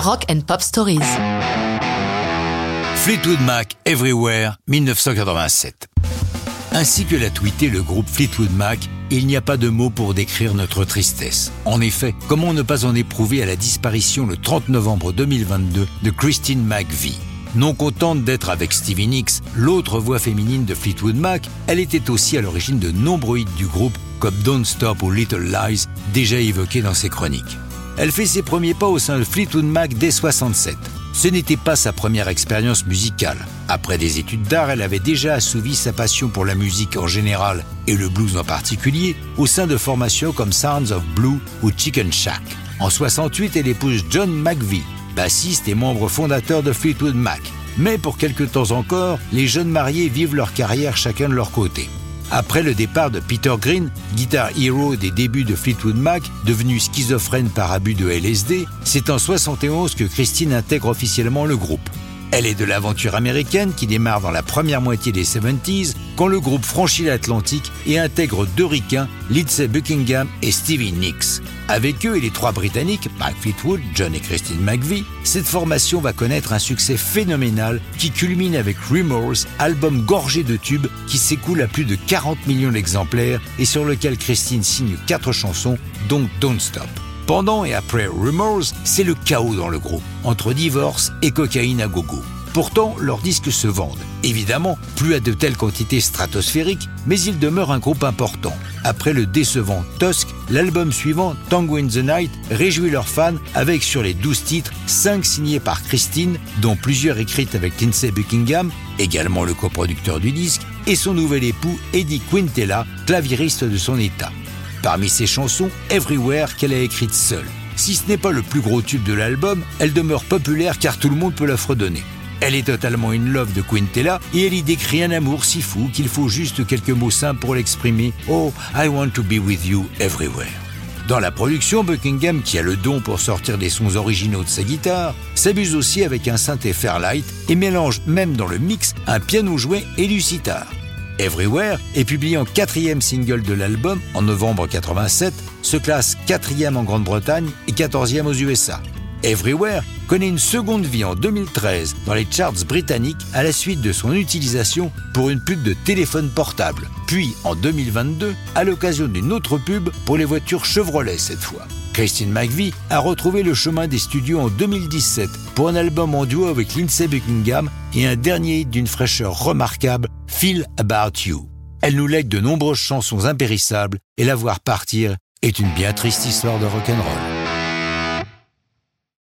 Rock and Pop Stories. Fleetwood Mac Everywhere 1987. Ainsi que l'a tweeté le groupe Fleetwood Mac, il n'y a pas de mots pour décrire notre tristesse. En effet, comment ne pas en éprouver à la disparition le 30 novembre 2022 de Christine McVie? Non contente d'être avec Stevie Nicks, l'autre voix féminine de Fleetwood Mac, elle était aussi à l'origine de nombreux hits du groupe comme Don't Stop ou Little Lies, déjà évoqués dans ses chroniques. Elle fait ses premiers pas au sein de Fleetwood Mac dès 67. Ce n'était pas sa première expérience musicale. Après des études d'art, elle avait déjà assouvi sa passion pour la musique en général et le blues en particulier au sein de formations comme Sounds of Blue ou Chicken Shack. En 68, elle épouse John McVie, bassiste et membre fondateur de Fleetwood Mac. Mais pour quelque temps encore, les jeunes mariés vivent leur carrière chacun de leur côté. Après le départ de Peter Green, guitar hero des débuts de Fleetwood Mac, devenu schizophrène par abus de LSD, c'est en 71 que Christine intègre officiellement le groupe. Elle est de l'aventure américaine qui démarre dans la première moitié des 70s quand le groupe franchit l'Atlantique et intègre deux ricains, Lindsay Buckingham et Stevie Nicks. Avec eux et les trois Britanniques, Mike Fleetwood, John et Christine McVie, cette formation va connaître un succès phénoménal qui culmine avec Remorse, album gorgé de tubes qui s'écoule à plus de 40 millions d'exemplaires et sur lequel Christine signe quatre chansons, dont Don't Stop. Pendant et après Rumors, c'est le chaos dans le groupe, entre divorce et cocaïne à gogo. Pourtant, leurs disques se vendent. Évidemment, plus à de telles quantités stratosphériques, mais ils demeurent un groupe important. Après le décevant Tusk, l'album suivant, Tango in the Night, réjouit leurs fans avec sur les 12 titres, 5 signés par Christine, dont plusieurs écrites avec Lindsay Buckingham, également le coproducteur du disque, et son nouvel époux Eddie Quintella, claviériste de son état. Parmi ses chansons, Everywhere qu'elle a écrite seule. Si ce n'est pas le plus gros tube de l'album, elle demeure populaire car tout le monde peut la fredonner. Elle est totalement in love de Quintella et elle y décrit un amour si fou qu'il faut juste quelques mots simples pour l'exprimer. Oh, I want to be with you everywhere. Dans la production, Buckingham, qui a le don pour sortir des sons originaux de sa guitare, s'abuse aussi avec un synthé Fairlight et mélange même dans le mix un piano joué et du sitar. Everywhere est publié en quatrième single de l'album en novembre 87, se classe quatrième en Grande-Bretagne et quatorzième aux USA. Everywhere connaît une seconde vie en 2013 dans les charts britanniques à la suite de son utilisation pour une pub de téléphone portable, puis en 2022 à l'occasion d'une autre pub pour les voitures Chevrolet cette fois. Christine McVie a retrouvé le chemin des studios en 2017 pour un album en duo avec Lindsay Buckingham et un dernier d'une fraîcheur remarquable, Feel About You. Elle nous lègue de nombreuses chansons impérissables et la voir partir est une bien triste histoire de rock'n'roll.